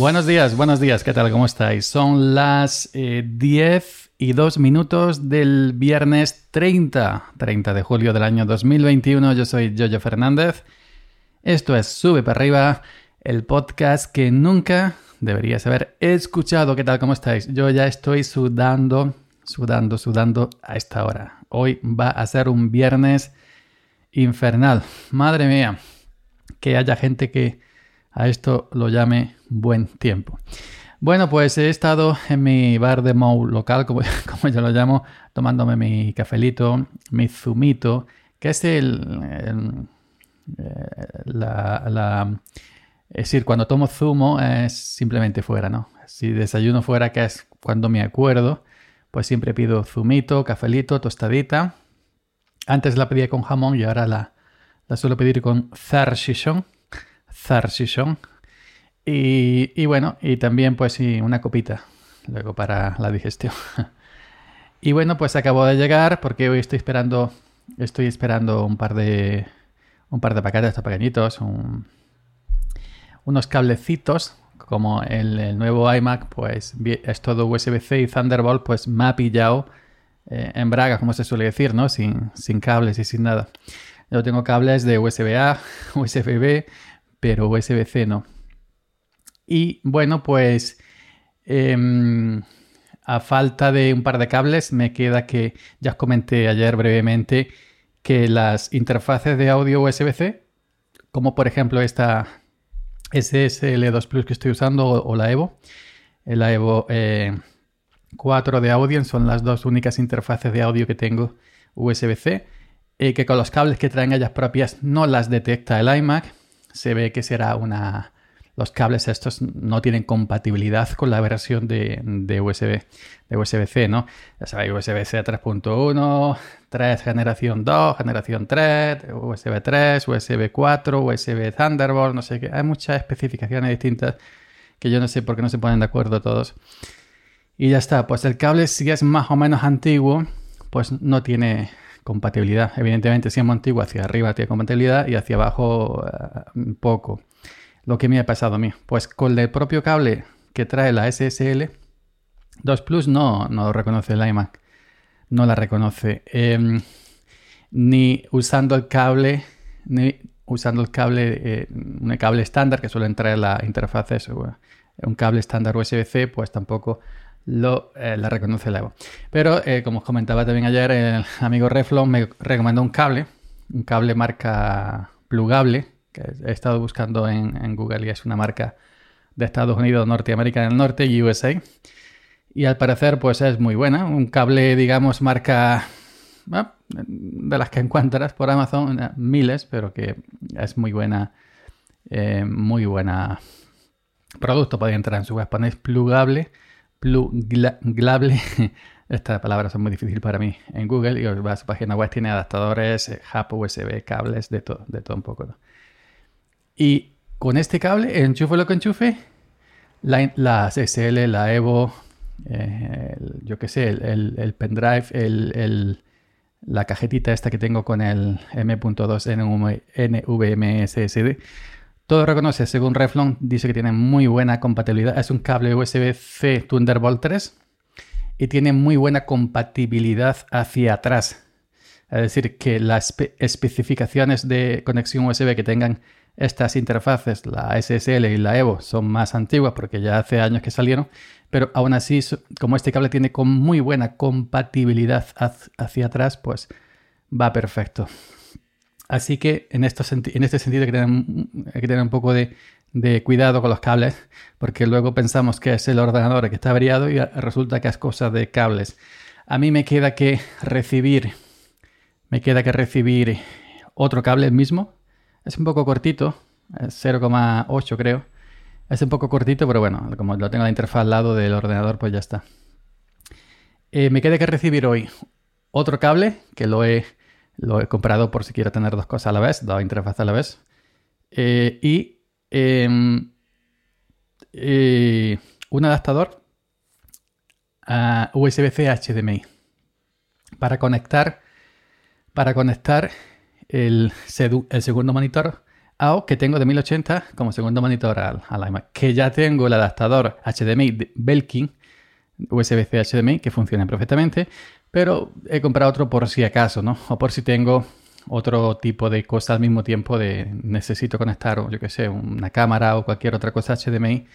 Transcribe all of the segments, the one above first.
Buenos días, buenos días, ¿qué tal? ¿Cómo estáis? Son las 10 eh, y 2 minutos del viernes 30, 30 de julio del año 2021. Yo soy Jojo Fernández. Esto es Sube para arriba, el podcast que nunca deberías haber escuchado. ¿Qué tal? ¿Cómo estáis? Yo ya estoy sudando, sudando, sudando a esta hora. Hoy va a ser un viernes infernal. Madre mía, que haya gente que a esto lo llame buen tiempo. Bueno, pues he estado en mi bar de Mou local, como, yo lo llamo, tomándome mi cafelito, mi zumito, que es el, eh, la, es decir, cuando tomo zumo es simplemente fuera, ¿no? Si desayuno fuera, que es cuando me acuerdo, pues siempre pido zumito, cafelito, tostadita. Antes la pedía con jamón y ahora la, la suelo pedir con zarchichón Zarchichón. Y, y, bueno, y también pues sí, una copita, luego para la digestión. y bueno, pues acabo de llegar porque hoy estoy esperando, estoy esperando un par de, un par de paquetes estos pequeñitos, unos cablecitos, como el, nuevo iMac, pues es todo USB-C y Thunderbolt, pues me ha pillado eh, en braga, como se suele decir, ¿no? Sin, sin cables y sin nada. Yo tengo cables de USB-A, USB-B, pero USB-C no. Y bueno, pues em, a falta de un par de cables, me queda que ya os comenté ayer brevemente que las interfaces de audio USB-C, como por ejemplo esta SSL2 Plus que estoy usando o, la Evo, la Evo 4 eh, de audio, son las dos únicas interfaces de audio que tengo USB-C, eh, que con los cables que traen ellas propias no las detecta el iMac se ve que será una... Los cables estos no tienen compatibilidad con la versión de, USB, de USB-C, ¿no? Ya sabéis, USB-C 3.1, 3 generación 2, generación 3, USB 3, USB 4, USB Thunderbolt, no sé qué. Hay muchas especificaciones distintas que yo no sé por qué no se ponen de acuerdo todos. Y ya está, pues el cable si es más o menos antiguo, pues no tiene compatibilidad. Evidentemente, si es antiguo, hacia arriba tiene compatibilidad y hacia abajo uh, poco. Lo que me ha pasado a mí. Pues con el propio cable que trae la SSL 2 Plus no, no lo reconoce el iMac. No la reconoce. Em, ni usando el cable, ni usando el cable, eh, un cable estándar que suele entrar en la interfaz, eso, un cable estándar USB-C, pues tampoco lo, eh, la reconoce Evo. Pero, eh, como os comentaba también ayer, el amigo Reflon me recomendó un cable, un cable marca plugable, que he estado buscando en, Google y es una marca de Estados Unidos, Norteamérica del Norte y USA. Y al parecer, pues es muy buena. Un cable, digamos, marca de las que encuentras por Amazon, eh, miles, pero que es muy buena, muy buena producto. Podéis entrar en su web, ponéis plugable plugable. Esta palabra son muy difícil para mí en Google y va a su página web, tiene adaptadores, eh, hub, USB, cables, de todo, de todo un poco. Y con este cable, enchufe lo que enchufe, la, la CSL, la Evo, eh, yo qué sé, el, pendrive, el, la cajetita esta que tengo con el M.2 NVMe SSD, todo reconoce, según Reflon, dice que tiene muy buena compatibilidad. Es un cable USB-C Thunderbolt 3 y tiene muy buena compatibilidad hacia atrás. Es decir, que las especificaciones de conexión USB que tengan estas interfaces, la SSL y la Evo, son más antiguas porque ya hace años que salieron, pero aún así, como este cable tiene con muy buena compatibilidad hacia atrás, pues va perfecto. Así que en, este sentido hay que, tener, un poco de, cuidado con los cables, porque luego pensamos que es el ordenador que está variado y resulta que es cosa de cables. A mí me queda que recibir, me queda que recibir otro cable mismo. Es un poco cortito, es 0,8 creo. Es un poco cortito, pero bueno, como lo tengo la interfaz al lado del ordenador, pues ya está. Eh, me queda que recibir hoy otro cable, que lo he lo he comprado por si quiero tener dos cosas a la vez, dos interfaces a la vez. Eh, y em, eh, un adaptador a USB-C HDMI para conectar, para conectar el, segundo monitor AOC que tengo de 1080 como segundo monitor al, iMac. Que ya tengo el adaptador HDMI de Belkin, USB-C HDMI, que funciona perfectamente, pero he comprado otro por si acaso, ¿no? O por si tengo otro tipo de cosa al mismo tiempo de necesito conectar, yo que sé, una cámara o cualquier otra cosa HDMI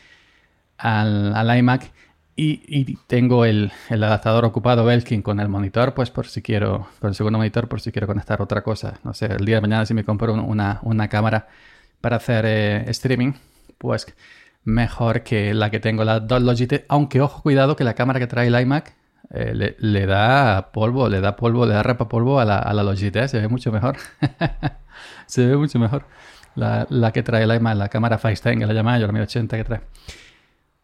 al, iMac y, tengo el, adaptador ocupado Belkin con el monitor, pues por si quiero, con el segundo monitor, por si quiero conectar otra cosa. No sé, el día de mañana si me compro una, cámara para hacer eh, streaming, pues mejor que la que tengo, la dos Logitech. Aunque ojo, cuidado que la cámara que trae el iMac eh, le, da polvo, le da polvo, le da rapa polvo a la, a la Logitech, se ve mucho mejor. se ve mucho mejor. La, que trae el iMac, la cámara FaceTime, que la llamada yo, la 1080 que trae.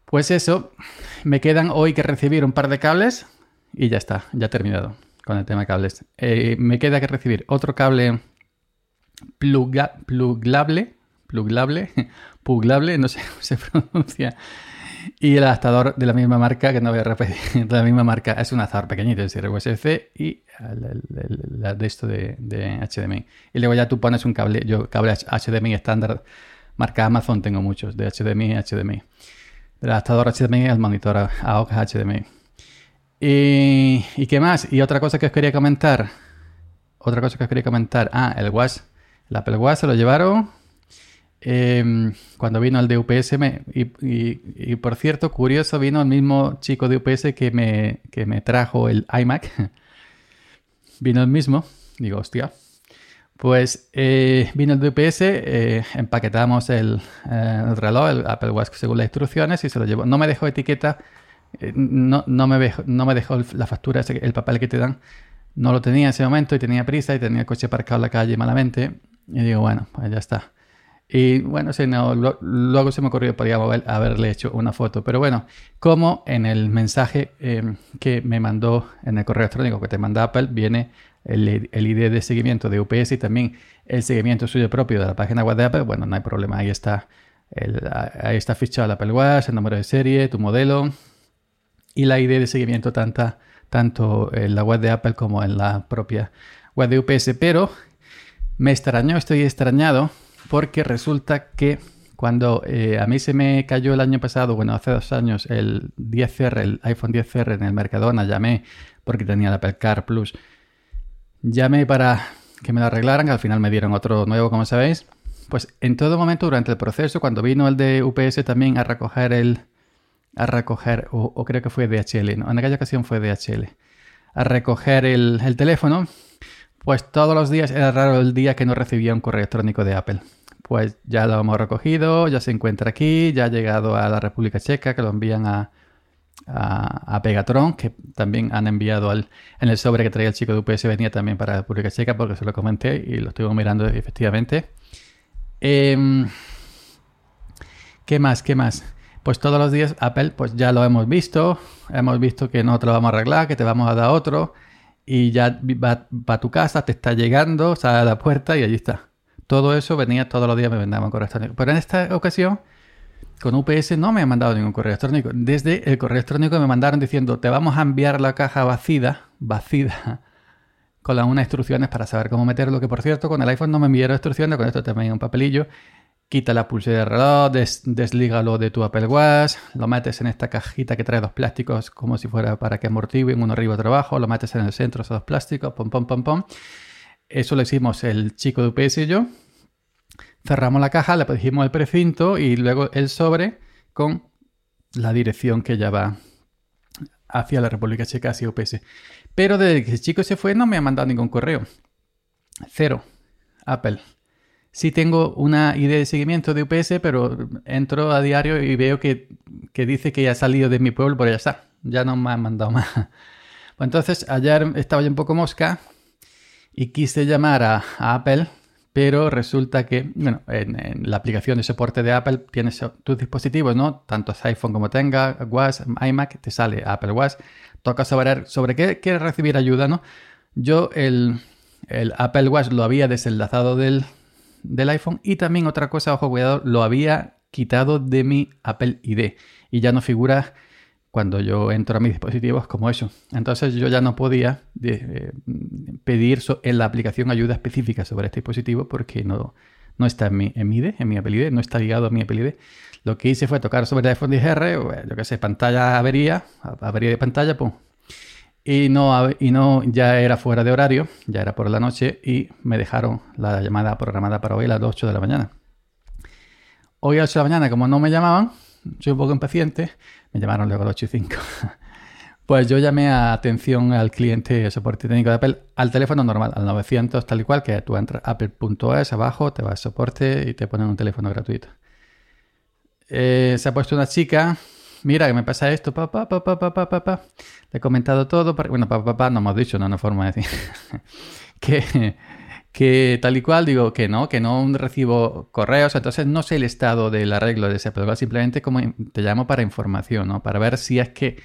Pues eso, me quedan hoy que recibir un par de cables y ya está, ya he terminado con el tema cables. Eh, me queda que recibir otro cable plugable, plugable, plugable, no sé cómo se pronuncia, y el adaptador de la misma marca, que no voy a repetir, de la misma marca, es un adaptador pequeñito, es decir, USB-C y el, de esto de, HDMI. Y luego ya tú pones un cable, yo cable HDMI estándar, marca Amazon tengo muchos, de HDMI a HDMI. Del adaptador HDMI al monitor AUX HDMI. Y, y, qué más? Y otra cosa que os quería comentar. Otra cosa que os quería comentar. Ah, el Watch. El Apple Watch se lo llevaron Em, cuando vino el de UPS, y, por cierto, curioso, vino el mismo chico de UPS que me, que me trajo el iMac. vino el mismo, digo, hostia. Pues eh, vino el de UPS, eh, empaquetamos el, reloj, el Apple Watch según las instrucciones y se lo llevó. No me dejó etiqueta, eh, no, no, me dejó, no me dejó la factura, el papel que te dan. No lo tenía en ese momento y tenía prisa y tenía el coche aparcado en la calle malamente. Y digo, bueno, pues ya está. Y bueno, si no, luego se me ocurrió, podría haberle hecho una foto. Pero bueno, como en el mensaje em, que me mandó en el correo electrónico que te manda Apple, viene el, ID de seguimiento de UPS y también el seguimiento suyo propio de la página web de Apple, bueno, no hay problema. Ahí está, ahí está fichado el Apple Watch, el número de serie, tu modelo y la ID de seguimiento tanta, tanto en la web de Apple como en la propia web de UPS. Pero me extrañó, estoy extrañado porque resulta que cuando eh, a mí se me cayó el año pasado, bueno, hace dos años, el 10R, el iPhone 10R en el Mercadona, llamé porque tenía el Apple Car Plus, llamé para que me lo arreglaran, al final me dieron otro nuevo, como sabéis. Pues en todo momento durante el proceso, cuando vino el de UPS también a recoger el, a recoger, o, creo que fue DHL, ¿no? en aquella ocasión fue DHL, a recoger el teléfono, pues todos los días era raro el día que no recibía un correo electrónico de Apple. Pues ya lo hemos recogido, ya se encuentra aquí, ya ha llegado a la República Checa, que lo envían a, a, Pegatron, que también han enviado al, en el sobre que traía el chico de UPS, venía también para la República Checa, porque se lo comenté y lo estuve mirando efectivamente. Em, ¿Qué más? ¿Qué más? Pues todos los días Apple, pues ya lo hemos visto, hemos visto que no te lo vamos a arreglar, que te vamos a dar otro y ya va, a tu casa, te está llegando, sale a la puerta y allí está. Todo eso venía todos los días, me mandaban correo electrónico. Pero en esta ocasión, con UPS no me han mandado ningún correo electrónico. Desde el correo electrónico me mandaron diciendo, te vamos a enviar la caja vacía, vacía, con las unas instrucciones para saber cómo meterlo. Que por cierto, con el iPhone no me enviaron instrucciones, con esto también un papelillo quita la pulsera de reloj, deslígalo de tu Apple Watch, lo metes en esta cajita que trae dos plásticos como si fuera para que amortiguen uno arriba y otro abajo, lo metes en el centro esos dos plásticos, pom, pom, pom, pom. Eso lo hicimos el chico de UPS y yo. Cerramos la caja, le pusimos el precinto y luego el sobre con la dirección que ya va hacia la República Checa, hacia UPS. Pero desde que el chico se fue no me ha mandado ningún correo. Cero. Apple. Sí tengo una idea de seguimiento de UPS, pero entro a diario y veo que, dice que ya ha salido de mi pueblo, pero ya está. Ya no me han mandado más. Pues entonces, ayer estaba yo un poco mosca y quise llamar a, Apple, pero resulta que, bueno, en, la aplicación de soporte de Apple tienes tus dispositivos, ¿no? Tanto iPhone como tenga, Watch, iMac, te sale Apple Watch. Toca saber sobre qué quieres recibir ayuda, ¿no? Yo el, el Apple Watch lo había desenlazado del, del iPhone y también otra cosa, ojo cuidado, lo había quitado de mi Apple ID y ya no figura cuando yo entro a mis dispositivos como eso. Entonces yo ya no podía eh, pedir en la aplicación ayuda específica sobre este dispositivo porque no, no está en mi, en mi ID, en mi Apple ID, no está ligado a mi Apple ID. Lo que hice fue tocar sobre el iPhone XR, yo qué sé, pantalla avería, avería de pantalla, pum. Y no, y no, ya era fuera de horario, ya era por la noche y me dejaron la llamada programada para hoy a las 8 de la mañana. Hoy a las 8 de la mañana, como no me llamaban, soy un poco impaciente, me llamaron luego a las 8 y 5. Pues yo llamé a atención al cliente de soporte técnico de Apple al teléfono normal, al 900 tal y cual, que tú entras apple.es abajo, te vas a soporte y te ponen un teléfono gratuito. Eh, se ha puesto una chica, mira que me pasa esto, papá, papá, papá, papá. Le he comentado todo, bueno, papá, papá, no hemos dicho, no, no forma de decir. que, que tal y cual, digo que no, que no recibo correos, entonces no sé el estado del arreglo de ese Apple simplemente como te llamo para información, ¿no? Para ver si es que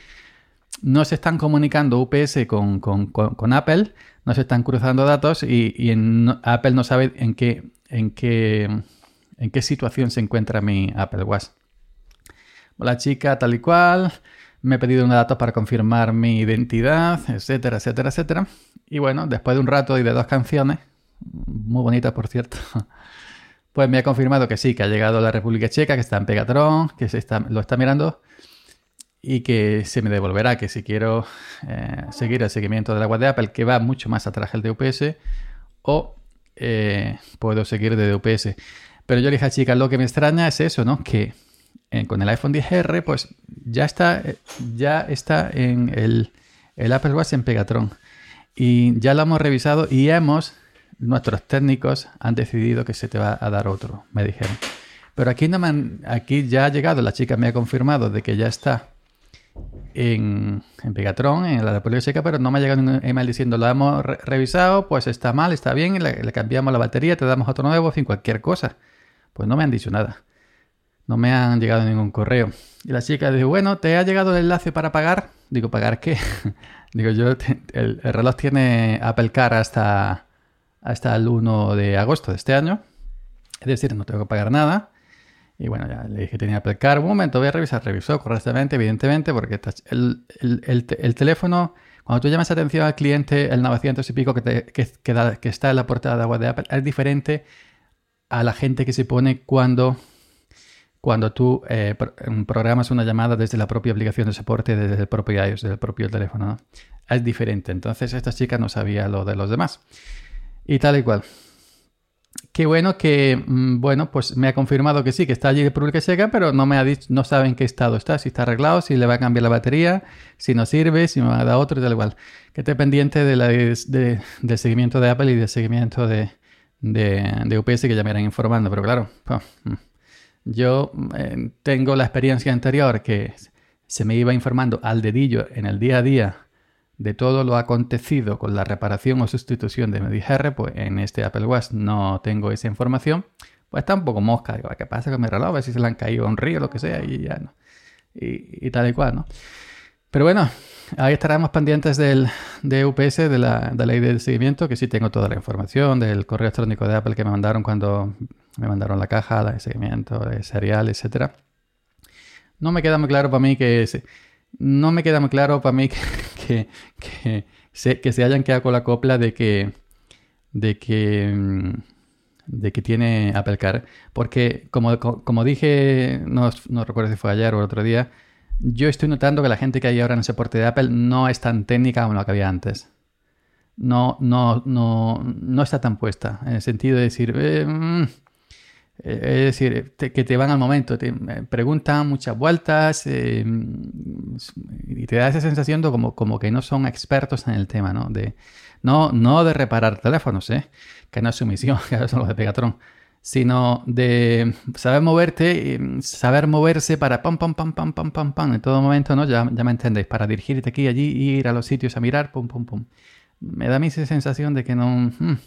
no se están comunicando UPS con, con, Apple, no se están cruzando datos y, en, Apple no sabe en qué, en, qué, en qué situación se encuentra mi Apple Watch. La chica tal y cual, me he pedido un dato para confirmar mi identidad, etcétera, etcétera, etcétera. Y bueno, después de un rato y de dos canciones, muy bonitas por cierto, pues me ha confirmado que sí, que ha llegado a la República Checa, que está en Pegatron, que se está, lo está mirando y que se me devolverá, que si quiero eh, seguir el seguimiento de la web de Apple, que va mucho más atrás el de UPS, o eh, puedo seguir de UPS. Pero yo le dije a chica, lo que me extraña es eso, ¿no? Que con el iPhone 10R, pues ya está, ya está en el, Apple Watch en Pegatron. Y ya lo hemos revisado y hemos, nuestros técnicos han decidido que se te va a dar otro, me dijeron. Pero aquí, no me aquí ya ha llegado, la chica me ha confirmado de que ya está en, en Pegatron, en la República Checa, pero no me ha llegado un email diciendo lo hemos revisado, pues está mal, está bien, le, le, cambiamos la batería, te damos otro nuevo, fin, cualquier cosa. Pues no me han dicho nada. No me han llegado ningún correo. Y la chica dice, bueno, ¿te ha llegado el enlace para pagar? Digo, ¿pagar qué? Digo, yo, el, el, reloj tiene Apple Car hasta, hasta el 1 de agosto de este año. Es decir, no tengo que pagar nada. Y bueno, ya le dije que tenía Apple Car. Un momento, voy a revisar. Revisó correctamente, evidentemente, porque el, el, el, teléfono, cuando tú llamas atención al cliente, el 900 y pico que, que, que, está en la portada de web de Apple, es diferente a la gente que se pone cuando, cuando tú eh, programas una llamada desde la propia aplicación de soporte, desde el propio iOS, desde el propio teléfono. Es diferente. Entonces, esta chica no sabía lo de los demás. Y tal y cual. Qué bueno que, mm, bueno, pues me ha confirmado que sí, que está allí el República Checa, pero no me ha dicho, no sabe en qué estado está, si está arreglado, si le va a cambiar la batería, si no sirve, si me va a dar otro y tal igual. Que esté pendiente del seguimiento de Apple y del seguimiento de, de, UPS que ya me irán informando, pero claro, pues, mm, yo eh, tengo la experiencia anterior que se me iba informando al dedillo en el día a día de todo lo acontecido con la reparación o sustitución de MediGR, pues en este Apple Watch no tengo esa información, pues está un poco mosca. Digo, ¿qué pasa con mi reloj? A ver si se le han caído a un río lo que sea y ya no. Y, tal y cual, ¿no? Pero bueno, ahí estaremos pendientes del, de UPS, de la, de ley de seguimiento, que sí tengo toda la información del correo electrónico de Apple que me mandaron cuando me mandaron la caja, de seguimiento, de serial, etcétera. No me queda muy claro para mí que... No me queda muy claro para mí que, que, se, que se hayan quedado con la copla de que, de que, mm, de que tiene Apple Car. Porque, como, como dije, no, no, recuerdo si fue ayer o el otro día, yo estoy notando que la gente que hay ahora en el soporte de Apple no es tan técnica como lo que había antes. No, no, no, no está tan puesta. En el sentido de decir, eh, mm, eh, es decir, que te van al momento, te eh, preguntan muchas vueltas y te da esa sensación de como, como que no son expertos en el tema, ¿no? De, no, no de reparar teléfonos, ¿eh? que no es su misión, que son los de Pegatron, sino de saber moverte, saber moverse para pam, pam, pam, pam, pam, pam, pam, en todo momento, ¿no? Ya, ya me entendéis, para dirigirte aquí allí, ir a los sitios a mirar, pum, pum, pum. Me da a mí esa sensación de que no, hmm,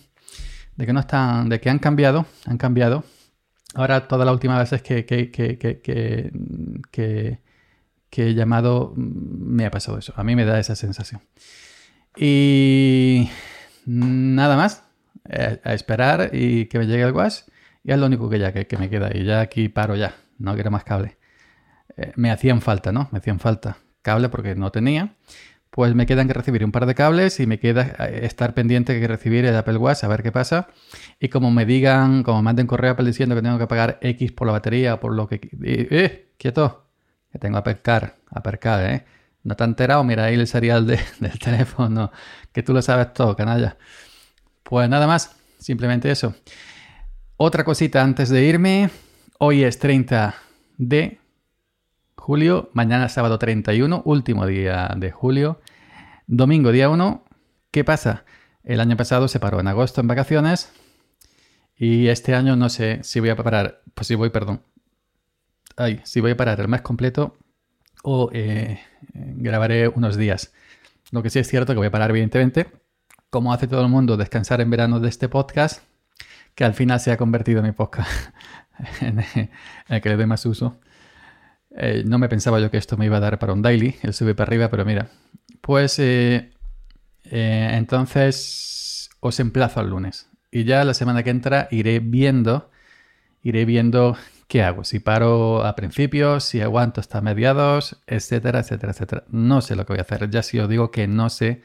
de que no están, de que han cambiado, han cambiado Ahora, todas las últimas veces que, que, que, que, he llamado, me ha pasado eso. A mí me da esa sensación. Y nada más. Eh, a, esperar y que me llegue el wash. Y es lo único que ya que, me queda. Y ya aquí paro ya. No quiero más cable. Eh, me hacían falta, ¿no? Me hacían falta cable porque no tenía. pues me quedan que recibir un par de cables y me queda eh, estar pendiente que recibir el Apple Watch a ver qué pasa. Y como me digan, como manden correo Apple diciendo que tengo que pagar X por la batería o por lo que... ¡Eh! quieto! Que tengo Apple Car, Apple Car, ¿eh? ¿No te has enterado? Mira ahí el serial del teléfono, que tú lo sabes todo, canalla. Pues nada más, simplemente eso. Otra cosita antes de irme. Hoy es 30 de julio, mañana sábado 31, último día de julio. Domingo día 1, ¿qué pasa? El año pasado se paró en agosto en vacaciones y este año no sé si voy a parar, pues si voy, perdón. Ay, si voy a parar el mes completo o eh, grabaré unos días. Lo que sí es cierto que voy a parar, evidentemente, como hace todo el mundo, descansar en verano de este podcast, que al final se ha convertido en mi podcast en, el que le doy más uso. Eh, no me pensaba yo que esto me iba a dar para un daily, el sube para arriba, pero mira. Pues eh, entonces os emplazo al lunes. Y ya la semana que entra iré viendo, iré viendo ¿qué hago? Si paro a principios, si aguanto hasta mediados, etcétera, etcétera, etcétera. No sé lo que voy a hacer. Ya si os digo que no sé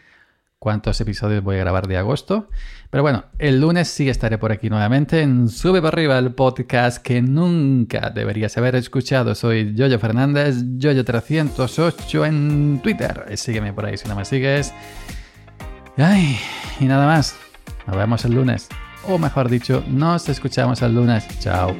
cuántos episodios voy a grabar de agosto. Pero bueno, el lunes sí estaré por aquí nuevamente en Sube para arriba el podcast que nunca deberías haber escuchado. Soy Yoyo Fernández, Yoyo308 en Twitter. Sígueme por ahí si no me sigues. Ay, y nada más. Nos vemos el lunes. O mejor dicho, nos escuchamos el lunes. Chao.